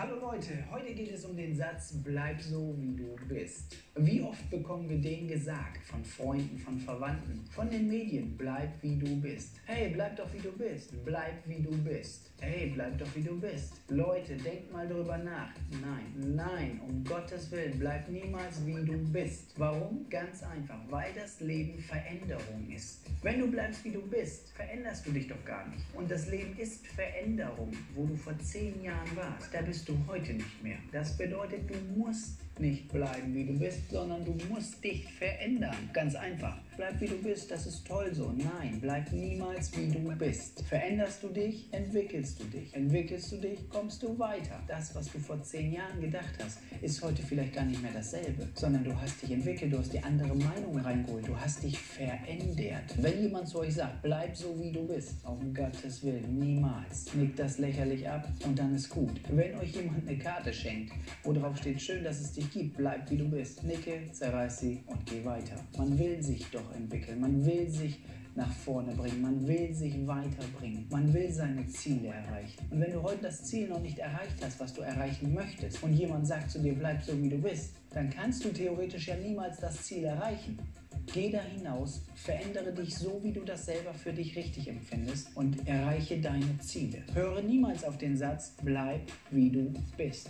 Hallo Leute, heute geht es um den Satz Bleib so wie du bist. Wie oft bekommen wir den gesagt von Freunden, von Verwandten, von den Medien? Bleib wie du bist. Hey, bleib doch wie du bist. Bleib wie du bist. Hey, bleib doch wie du bist. Leute, denkt mal drüber nach. Nein, nein, um Gottes Willen, bleib niemals wie du bist. Warum? Ganz einfach, weil das Leben Veränderung ist. Wenn du bleibst wie du bist, veränderst du dich doch gar nicht. Und das Leben ist Veränderung. Wo du vor zehn Jahren warst, da bist du heute nicht mehr. Das bedeutet, du musst nicht bleiben, wie du bist, sondern du musst dich verändern. Ganz einfach. Bleib wie du bist, das ist toll so. Nein, bleib niemals wie du bist. Veränderst du dich, entwickelst du dich. Entwickelst du dich, kommst du weiter. Das, was du vor zehn Jahren gedacht hast, ist heute vielleicht gar nicht mehr dasselbe, sondern du hast dich entwickelt, du hast die andere Meinung reingeholt, du hast dich verändert. Wenn jemand zu euch sagt, bleib so wie du bist, auf Gottes Willen, niemals. Nickt das lächerlich ab und dann ist gut. Wenn euch jemand eine Karte schenkt, wo drauf steht, schön, dass es dich gibt, bleib wie du bist. Nicke, zerreiß sie und geh weiter. Man will sich doch entwickeln, man will sich nach vorne bringen, man will sich weiterbringen, man will seine Ziele erreichen. Und wenn du heute das Ziel noch nicht erreicht hast, was du erreichen möchtest, und jemand sagt zu dir, bleib so wie du bist, dann kannst du theoretisch ja niemals das Ziel erreichen. Geh da hinaus, verändere dich so, wie du das selber für dich richtig empfindest und erreiche deine Ziele. Höre niemals auf den Satz, bleib wie du bist.